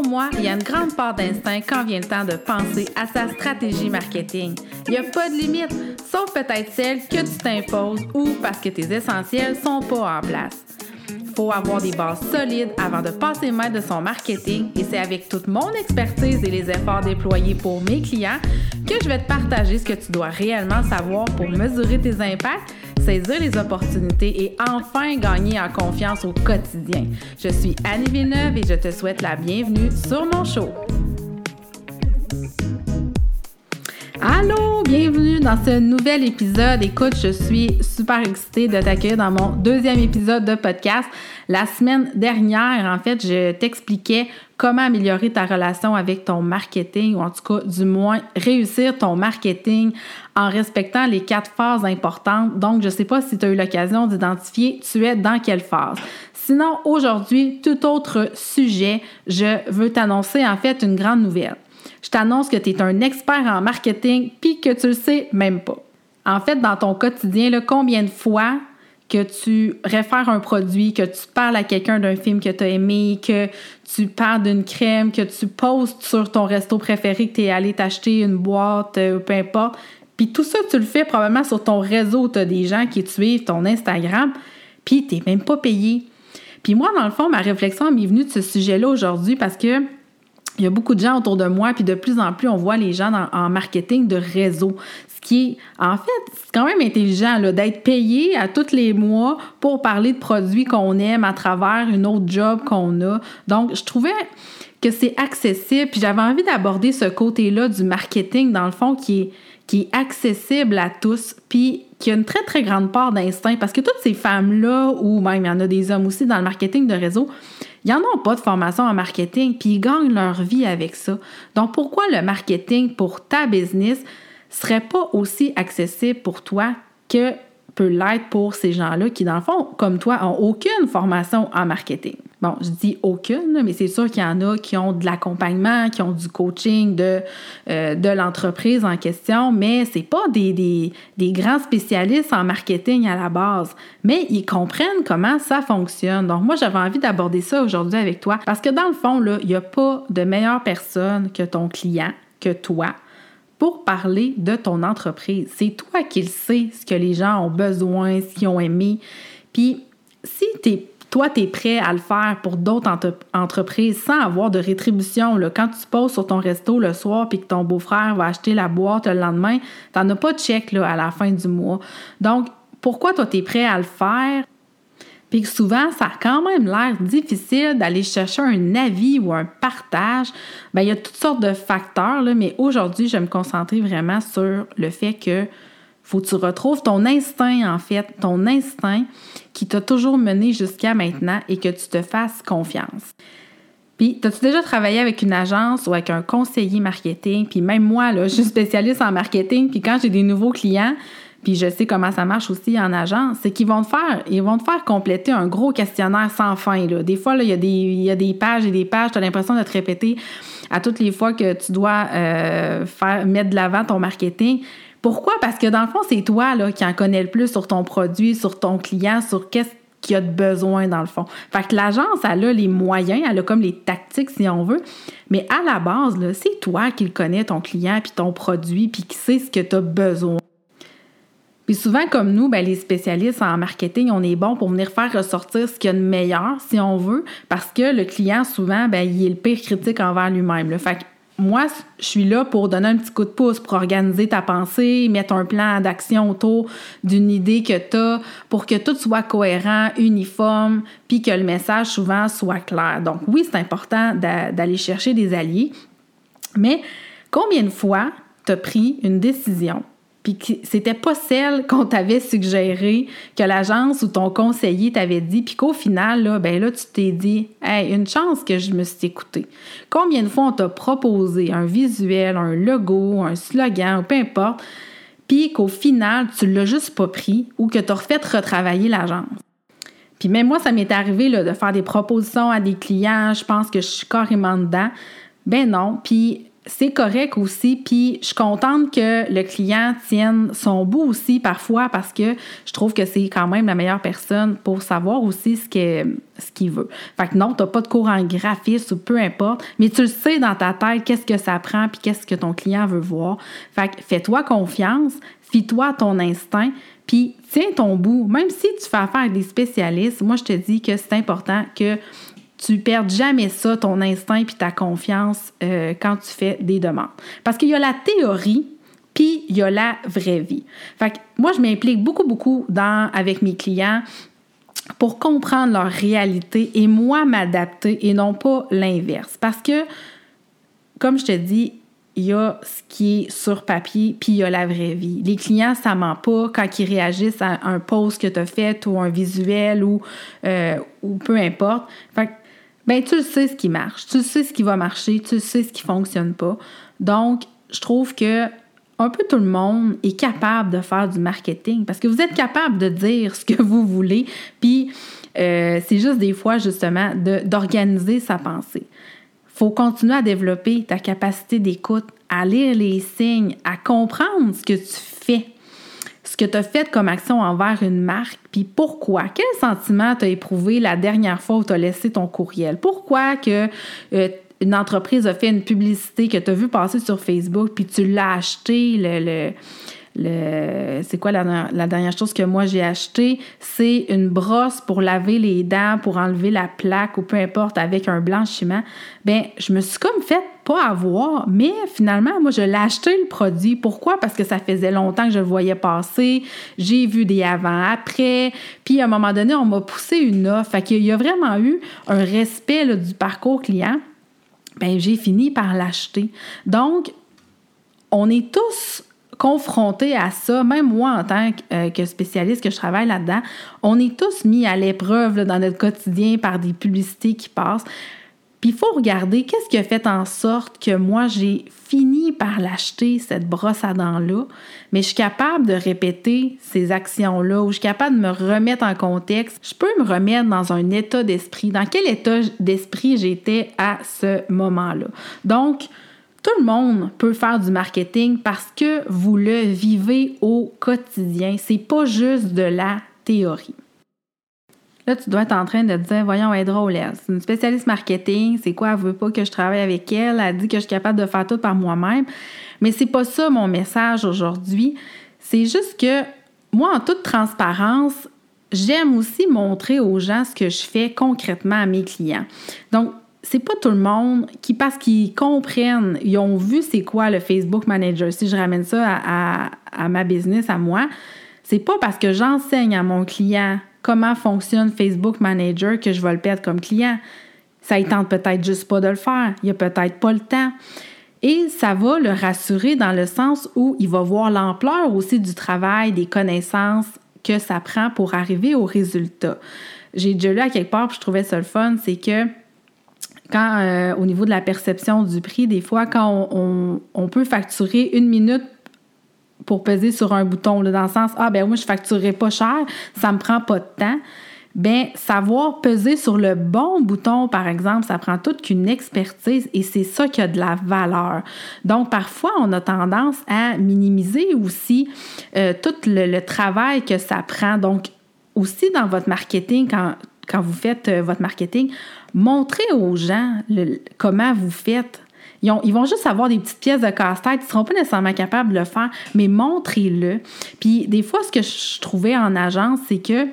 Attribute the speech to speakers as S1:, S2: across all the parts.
S1: Pour moi, il y a une grande part d'instinct quand vient le temps de penser à sa stratégie marketing. Il n'y a pas de limite, sauf peut-être celle que tu t'imposes ou parce que tes essentiels sont pas en place. Faut avoir des bases solides avant de passer maître de son marketing et c'est avec toute mon expertise et les efforts déployés pour mes clients que je vais te partager ce que tu dois réellement savoir pour mesurer tes impacts saisir les opportunités et enfin gagner en confiance au quotidien. Je suis Annie Villeneuve et je te souhaite la bienvenue sur mon show. Allô, bienvenue dans ce nouvel épisode. Écoute, je suis super excitée de t'accueillir dans mon deuxième épisode de podcast. La semaine dernière, en fait, je t'expliquais comment améliorer ta relation avec ton marketing ou en tout cas, du moins, réussir ton marketing en respectant les quatre phases importantes. Donc, je ne sais pas si tu as eu l'occasion d'identifier tu es dans quelle phase. Sinon, aujourd'hui, tout autre sujet, je veux t'annoncer en fait une grande nouvelle. Je t'annonce que tu es un expert en marketing puis que tu le sais même pas. En fait, dans ton quotidien, là, combien de fois que tu réfères un produit, que tu parles à quelqu'un d'un film que tu as aimé, que tu parles d'une crème, que tu postes sur ton resto préféré, que tu es allé t'acheter une boîte, euh, peu importe. Puis tout ça, tu le fais probablement sur ton réseau. Tu as des gens qui te suivent, ton Instagram, puis tu même pas payé. Puis moi, dans le fond, ma réflexion m'est venue de ce sujet-là aujourd'hui parce que il y a beaucoup de gens autour de moi, puis de plus en plus, on voit les gens en marketing de réseau. Ce qui est, en fait, c'est quand même intelligent d'être payé à tous les mois pour parler de produits qu'on aime à travers une autre job qu'on a. Donc, je trouvais que c'est accessible, puis j'avais envie d'aborder ce côté-là du marketing, dans le fond, qui est, qui est accessible à tous, puis qui a une très, très grande part d'instinct, parce que toutes ces femmes-là, ou même il y en a des hommes aussi dans le marketing de réseau, ils n'en ont pas de formation en marketing, puis ils gagnent leur vie avec ça. Donc, pourquoi le marketing pour ta business serait pas aussi accessible pour toi que peut l'être pour ces gens-là qui, dans le fond, comme toi, ont aucune formation en marketing? Bon, je dis aucune, mais c'est sûr qu'il y en a qui ont de l'accompagnement, qui ont du coaching de, euh, de l'entreprise en question, mais c'est pas des, des, des, grands spécialistes en marketing à la base, mais ils comprennent comment ça fonctionne. Donc, moi, j'avais envie d'aborder ça aujourd'hui avec toi parce que dans le fond, il n'y a pas de meilleure personne que ton client, que toi, pour parler de ton entreprise. C'est toi qui le sais, ce que les gens ont besoin, ce qu'ils ont aimé. Puis, si toi, tu es prêt à le faire pour d'autres entreprises sans avoir de rétribution. Là. Quand tu poses sur ton resto le soir puis que ton beau-frère va acheter la boîte le lendemain, tu n'en as pas de chèque à la fin du mois. Donc, pourquoi toi, tu es prêt à le faire? puis souvent, ça a quand même l'air difficile d'aller chercher un avis ou un partage, bien, il y a toutes sortes de facteurs, mais aujourd'hui, je vais me concentrer vraiment sur le fait que faut que tu retrouves ton instinct, en fait, ton instinct qui t'a toujours mené jusqu'à maintenant et que tu te fasses confiance. Puis, as-tu déjà travaillé avec une agence ou avec un conseiller marketing? Puis même moi, je suis spécialiste en marketing, puis quand j'ai des nouveaux clients, puis je sais comment ça marche aussi en agence, c'est qu'ils vont te faire, ils vont te faire compléter un gros questionnaire sans fin. Des fois, il, y a des, pages et des pages, tu as l'impression de te répéter à toutes les fois que tu dois euh, mettre de l'avant ton marketing. Pourquoi? Parce que dans le fond, c'est toi là, qui en connais le plus sur ton produit, sur ton client, sur qu'est-ce qu'il y a de besoin dans le fond. Fait que l'agence, elle a les moyens, elle a comme les tactiques si on veut, mais à la base, c'est toi qui connais, ton client, puis ton produit, puis qui sait ce que tu as besoin. Puis souvent, comme nous, ben, les spécialistes en marketing, on est bon pour venir faire ressortir ce qu'il y a de meilleur, si on veut, parce que le client, souvent, ben, il est le pire critique envers lui-même. Fait moi, je suis là pour donner un petit coup de pouce, pour organiser ta pensée, mettre un plan d'action autour d'une idée que tu as, pour que tout soit cohérent, uniforme, puis que le message souvent soit clair. Donc oui, c'est important d'aller chercher des alliés, mais combien de fois tu as pris une décision puis c'était pas celle qu'on t'avait suggérée, que l'agence ou ton conseiller t'avait dit, puis qu'au final, là, ben là, tu t'es dit, hey, une chance que je me suis écoutée. Combien de fois on t'a proposé un visuel, un logo, un slogan, peu importe, puis qu'au final, tu l'as juste pas pris ou que tu as refait retravailler l'agence? Puis même moi, ça m'est arrivé là, de faire des propositions à des clients, je pense que je suis carrément dedans. Ben non, puis c'est correct aussi. Puis je suis contente que le client tienne son bout aussi parfois parce que je trouve que c'est quand même la meilleure personne pour savoir aussi ce qu'il veut. Fait que non, tu n'as pas de cours en ou peu importe, mais tu le sais dans ta tête qu'est-ce que ça prend puis qu'est-ce que ton client veut voir. Fait que fais-toi confiance, fie-toi à ton instinct, puis tiens ton bout. Même si tu fais affaire avec des spécialistes, moi je te dis que c'est important que tu perds jamais ça, ton instinct puis ta confiance euh, quand tu fais des demandes. Parce qu'il y a la théorie, puis il y a la vraie vie. Fait que moi, je m'implique beaucoup, beaucoup dans, avec mes clients pour comprendre leur réalité et moi m'adapter et non pas l'inverse. Parce que, comme je te dis, il y a ce qui est sur papier, puis il y a la vraie vie. Les clients, ça ment pas quand ils réagissent à un post que tu as fait ou un visuel ou, euh, ou peu importe. Fait ben tu sais ce qui marche, tu sais ce qui va marcher, tu sais ce qui fonctionne pas. Donc, je trouve que un peu tout le monde est capable de faire du marketing parce que vous êtes capable de dire ce que vous voulez, puis euh, c'est juste des fois justement d'organiser sa pensée. faut continuer à développer ta capacité d'écoute, à lire les signes, à comprendre ce que tu fais ce que tu as fait comme action envers une marque, puis pourquoi? Quel sentiment tu as éprouvé la dernière fois où tu as laissé ton courriel? Pourquoi que euh, une entreprise a fait une publicité que tu as vu passer sur Facebook, puis tu l'as acheté, le c'est quoi la, dernière chose que moi j'ai acheté? C'est une brosse pour laver les dents, pour enlever la plaque ou peu importe avec un blanchiment. Ben, je me suis comme fait pas avoir, mais finalement, moi, je l'ai acheté le produit. Pourquoi? Parce que ça faisait longtemps que je le voyais passer. J'ai vu des avant-après. Puis, à un moment donné, on m'a poussé une offre. Fait qu'il y a vraiment eu un respect du parcours client. Ben, j'ai fini par l'acheter. Donc, on est tous confrontés à ça, même moi en tant euh, que, spécialiste que je travaille là-dedans, on est tous mis à l'épreuve dans notre quotidien par des publicités qui passent. Puis il faut regarder qu'est-ce qui a fait en sorte que moi j'ai fini par l'acheter, cette brosse à dents-là, mais je suis capable de répéter ces actions-là ou je suis capable de me remettre en contexte. Je peux me remettre dans un état d'esprit. Dans quel état d'esprit j'étais à ce moment-là? Donc, tout le monde peut faire du marketing parce que vous le vivez au quotidien. C'est pas juste de la théorie. Là, tu dois être en train de te dire, voyons, elle est drôle, C'est une spécialiste marketing. C'est quoi? Elle veut pas que je travaille avec elle? Elle dit que je suis capable de faire tout par moi-même. Mais c'est pas ça mon message aujourd'hui. C'est juste que moi, en toute transparence, j'aime aussi montrer aux gens ce que je fais concrètement à mes clients. Donc, c'est pas tout le monde qui, parce qu'ils comprennent, ils ont vu c'est quoi le Facebook Manager. Si je ramène ça à, ma business, à moi, c'est pas parce que j'enseigne à mon client comment fonctionne Facebook Manager que je vais le perdre comme client. Ça ne tente peut-être juste pas de le faire. Il a peut-être pas le temps. Et ça va le rassurer dans le sens où il va voir l'ampleur aussi du travail, des connaissances que ça prend pour arriver au résultat. J'ai déjà lu à quelque part, puis je trouvais ça le fun, c'est que quand euh, au niveau de la perception du prix, des fois, quand on, peut facturer une minute pour peser sur un bouton, dans le sens Ah, ben moi, je ne facturerai pas cher, ça ne me prend pas de temps. Bien, savoir peser sur le bon bouton, par exemple, ça prend toute qu'une expertise et c'est ça qui a de la valeur. Donc, parfois, on a tendance à minimiser aussi euh, tout le, travail que ça prend. Donc, aussi dans votre marketing, quand, quand vous faites euh, votre marketing, montrez aux gens comment vous faites. Ils, vont juste avoir des petites pièces de casse-tête, ils ne seront pas nécessairement capables de le faire, mais montrez-le. Puis des fois, ce que je trouvais en agence, c'est que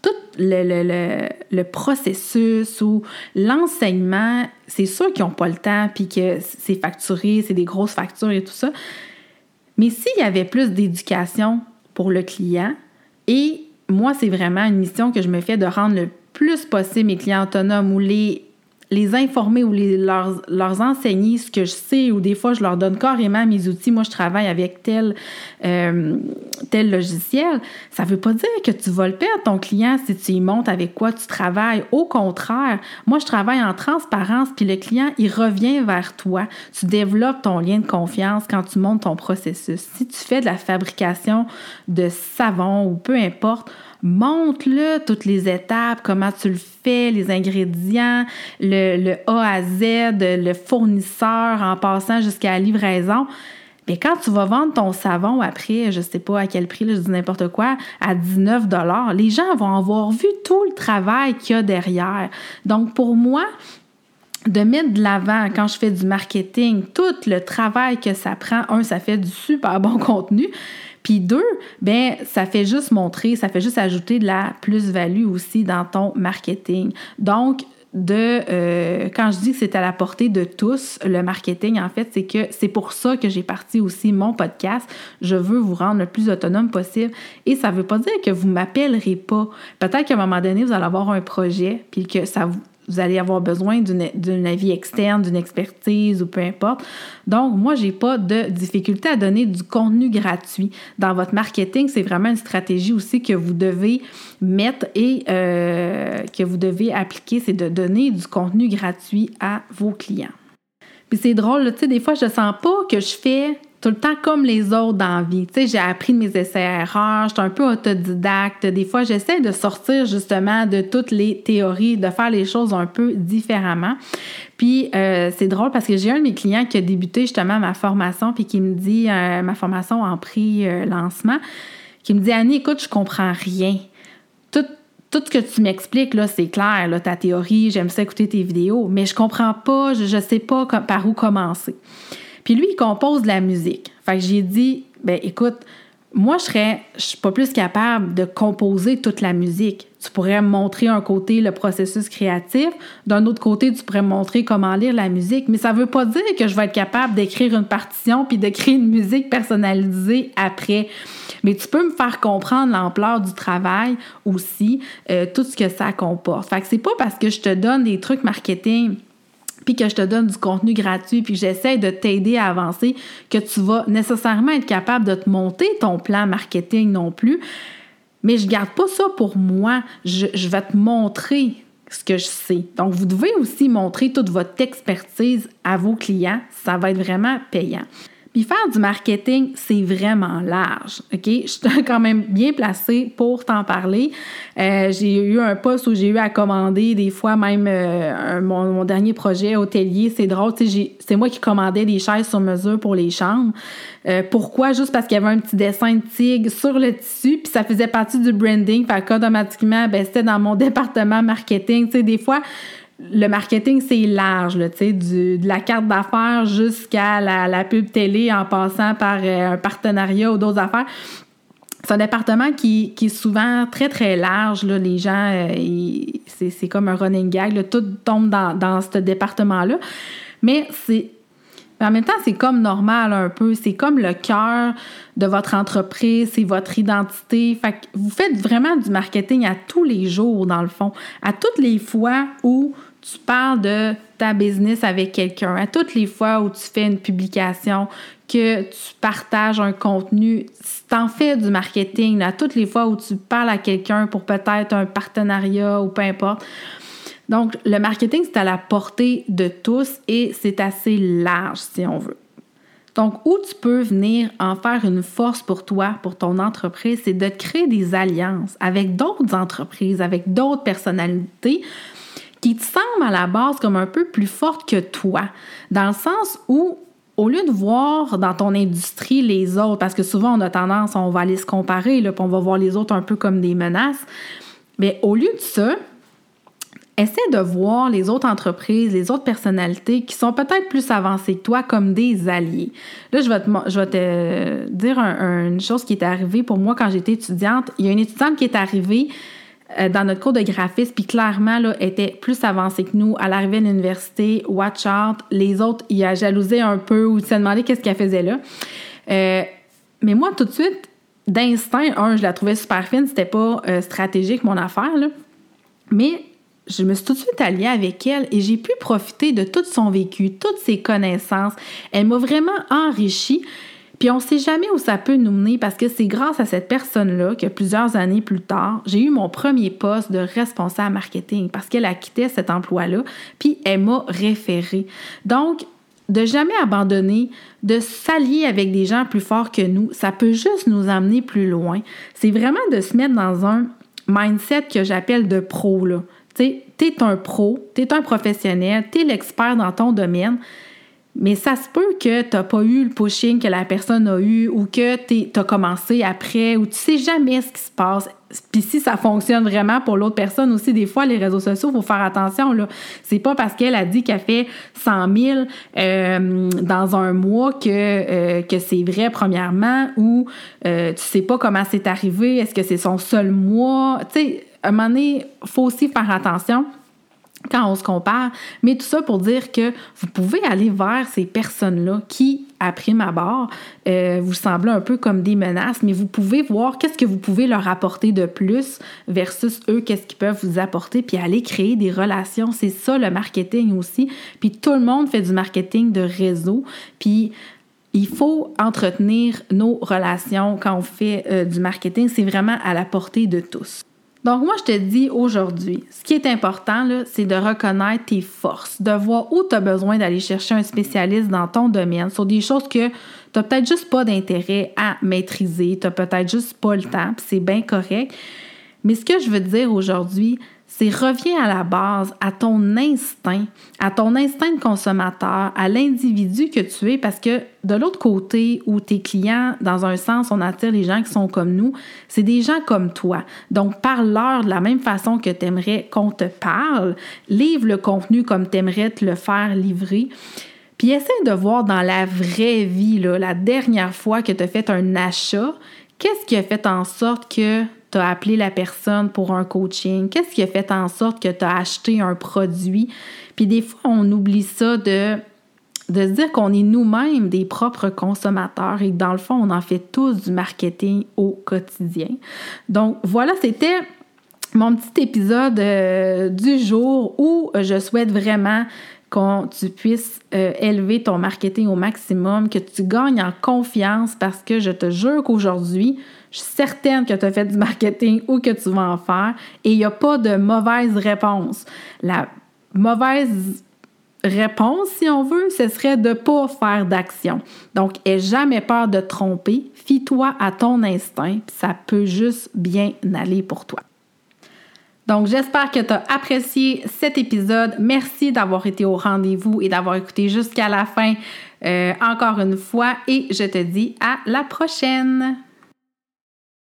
S1: tout le, processus ou l'enseignement, c'est sûr qu'ils n'ont pas le temps, puis que c'est facturé, c'est des grosses factures et tout ça. Mais s'il y avait plus d'éducation pour le client, et moi, c'est vraiment une mission que je me fais de rendre le plus possible mes clients autonomes ou les, les informer ou les, leur, leur, enseigner ce que je sais ou des fois je leur donne carrément mes outils. Moi, je travaille avec tel, euh, tel logiciel. Ça ne veut pas dire que tu vas le perdre, ton client, si tu y montes avec quoi tu travailles. Au contraire, moi, je travaille en transparence, puis le client, il revient vers toi. Tu développes ton lien de confiance quand tu montes ton processus. Si tu fais de la fabrication de savon ou peu importe, montre-le toutes les étapes, comment tu le fais, les ingrédients, le, A à Z, le fournisseur en passant jusqu'à la livraison. Mais quand tu vas vendre ton savon après, je sais pas à quel prix, je dis n'importe quoi, à 19 les gens vont avoir vu tout le travail qu'il y a derrière. Donc pour moi, de mettre de l'avant quand je fais du marketing, tout le travail que ça prend, un, ça fait du super bon contenu, puis deux, ben ça fait juste montrer, ça fait juste ajouter de la plus-value aussi dans ton marketing. Donc, de euh, quand je dis que c'est à la portée de tous le marketing en fait c'est que c'est pour ça que j'ai parti aussi mon podcast. Je veux vous rendre le plus autonome possible. Et ça veut pas dire que vous m'appellerez pas. Peut-être qu'à un moment donné vous allez avoir un projet puis que ça vous vous allez avoir besoin d'un avis externe, d'une expertise ou peu importe. Donc, moi, je n'ai pas de difficulté à donner du contenu gratuit. Dans votre marketing, c'est vraiment une stratégie aussi que vous devez mettre et euh, que vous devez appliquer, c'est de donner du contenu gratuit à vos clients. Puis c'est drôle, tu sais, des fois, je ne sens pas que je fais tout le temps comme les autres dans la vie. Tu sais, j'ai appris de mes essais-erreurs, je suis un peu autodidacte. Des fois, j'essaie de sortir justement de toutes les théories, de faire les choses un peu différemment. Puis euh, c'est drôle parce que j'ai un de mes clients qui a débuté justement ma formation puis qui me dit euh, ma formation en prix euh, lancement, qui me dit Annie, écoute, je comprends rien. Tout, ce que tu m'expliques, là, c'est clair, ta théorie, j'aime ça écouter tes vidéos, mais je comprends pas, je ne sais pas par où commencer. Puis lui, il compose la musique. Fait que j'ai dit, ben écoute, moi, je serais, je suis pas plus capable de composer toute la musique. Tu pourrais me montrer un côté le processus créatif, d'un autre côté, tu pourrais me montrer comment lire la musique, mais ça veut pas dire que je vais être capable d'écrire une partition puis de créer une musique personnalisée après. Mais tu peux me faire comprendre l'ampleur du travail aussi, euh, tout ce que ça comporte. Fait que c'est pas parce que je te donne des trucs marketing puis que je te donne du contenu gratuit, puis j'essaie de t'aider à avancer, que tu vas nécessairement être capable de te monter ton plan marketing non plus. Mais je garde pas ça pour moi. Je, je vais te montrer ce que je sais. Donc, vous devez aussi montrer toute votre expertise à vos clients. Ça va être vraiment payant. Puis faire du marketing, c'est vraiment large. OK? Je suis quand même bien placée pour t'en parler. Euh, j'ai eu un poste où j'ai eu à commander des fois même euh, mon, dernier projet hôtelier. C'est drôle, c'est moi qui commandais des chaises sur mesure pour les chambres. Euh, pourquoi? Juste parce qu'il y avait un petit dessin de tigre sur le tissu, puis ça faisait partie du branding. Fait qu'automatiquement, ben, c'était dans mon département marketing. Des fois, le marketing, c'est large, là, du, de la carte d'affaires jusqu'à la, pub télé en passant par euh, un partenariat ou d'autres affaires. C'est un département qui, est souvent très, très large. Là. Les gens, euh, c'est comme un running gag. Tout tombe dans, dans ce département-là. Mais c'est en même temps, c'est comme normal un peu. C'est comme le cœur de votre entreprise, c'est votre identité. Fait que vous faites vraiment du marketing à tous les jours, dans le fond. À toutes les fois où tu parles de ta business avec quelqu'un, à toutes les fois où tu fais une publication, que tu partages un contenu, tu en fais du marketing, à toutes les fois où tu parles à quelqu'un pour peut-être un partenariat ou peu importe. Donc, le marketing, c'est à la portée de tous et c'est assez large si on veut. Donc, où tu peux venir en faire une force pour toi, pour ton entreprise, c'est de créer des alliances avec d'autres entreprises, avec d'autres personnalités qui te semblent à la base comme un peu plus fortes que toi, dans le sens où au lieu de voir dans ton industrie les autres, parce que souvent on a tendance, on va aller se comparer, là, puis on va voir les autres un peu comme des menaces, mais au lieu de ça, essaie de voir les autres entreprises, les autres personnalités qui sont peut-être plus avancées que toi comme des alliés. Là, je vais te, je vais te dire une chose qui est arrivée pour moi quand j'étais étudiante. Il y a une étudiante qui est arrivée euh, dans notre cours de graphisme, puis clairement, là, était plus avancée que nous. À l'arrivée à l'université, watch out, les autres, il a jalousé un peu ou se demandé qu'est-ce qu'elle faisait là. Euh, mais moi, tout de suite, d'instinct, un, je la trouvais super fine, c'était pas euh, stratégique mon affaire, là. Mais je me suis tout de suite alliée avec elle et j'ai pu profiter de tout son vécu, toutes ses connaissances. Elle m'a vraiment enrichie. Puis on ne sait jamais où ça peut nous mener parce que c'est grâce à cette personne-là que plusieurs années plus tard, j'ai eu mon premier poste de responsable marketing parce qu'elle a quitté cet emploi-là, puis elle m'a référé. Donc, de jamais abandonner, de s'allier avec des gens plus forts que nous, ça peut juste nous amener plus loin. C'est vraiment de se mettre dans un mindset que j'appelle de pro. Tu es un pro, tu es un professionnel, tu es l'expert dans ton domaine. Mais ça se peut que tu n'as pas eu le pushing que la personne a eu ou que tu as commencé après ou tu sais jamais ce qui se passe. Puis si ça fonctionne vraiment pour l'autre personne aussi, des fois, les réseaux sociaux, il faut faire attention. Là. C'est pas parce qu'elle a dit qu'elle fait 100 000 euh, dans un mois que, euh, que c'est vrai, premièrement, ou euh, tu sais pas comment c'est arrivé, est-ce que c'est son seul mois? Tu sais, à un moment donné, faut aussi faire attention quand on se compare, mais tout ça pour dire que vous pouvez aller vers ces personnes-là qui, à prime abord, euh, vous semblent un peu comme des menaces, mais vous pouvez voir qu'est-ce que vous pouvez leur apporter de plus versus eux, qu'est-ce qu'ils peuvent vous apporter, puis aller créer des relations. C'est ça le marketing aussi. Puis tout le monde fait du marketing de réseau, puis il faut entretenir nos relations quand on fait euh, du marketing. C'est vraiment à la portée de tous. Donc, moi, je te dis aujourd'hui, ce qui est important, c'est de reconnaître tes forces, de voir où tu as besoin d'aller chercher un spécialiste dans ton domaine sur des choses que tu n'as peut-être juste pas d'intérêt à maîtriser, tu n'as peut-être juste pas le temps, c'est bien correct. Mais ce que je veux dire aujourd'hui, c'est reviens à la base, à ton instinct, à ton instinct de consommateur, à l'individu que tu es, parce que de l'autre côté, où tes clients, dans un sens, on attire les gens qui sont comme nous, c'est des gens comme toi. Donc, parle-leur de la même façon que tu aimerais qu'on te parle, livre le contenu comme tu aimerais te le faire livrer. Puis essaie de voir dans la vraie vie, la dernière fois que tu as fait un achat, qu'est-ce qui a fait en sorte que tu as appelé la personne pour un coaching? Qu'est-ce qui a fait en sorte que tu as acheté un produit? Puis des fois, on oublie ça de, se dire qu'on est nous-mêmes des propres consommateurs et dans le fond, on en fait tous du marketing au quotidien. Donc voilà, c'était mon petit épisode euh, du jour où je souhaite vraiment que tu puisses euh, élever ton marketing au maximum, que tu gagnes en confiance parce que je te jure qu'aujourd'hui, je suis certaine que tu as fait du marketing ou que tu vas en faire et il n'y a pas de mauvaise réponse. La mauvaise réponse, si on veut, ce serait de ne pas faire d'action. Donc, n'aie jamais peur de tromper. Fie-toi à ton instinct, ça peut juste bien aller pour toi. Donc, j'espère que tu as apprécié cet épisode. Merci d'avoir été au rendez-vous et d'avoir écouté jusqu'à la fin euh, encore une fois. Et je te dis à la prochaine.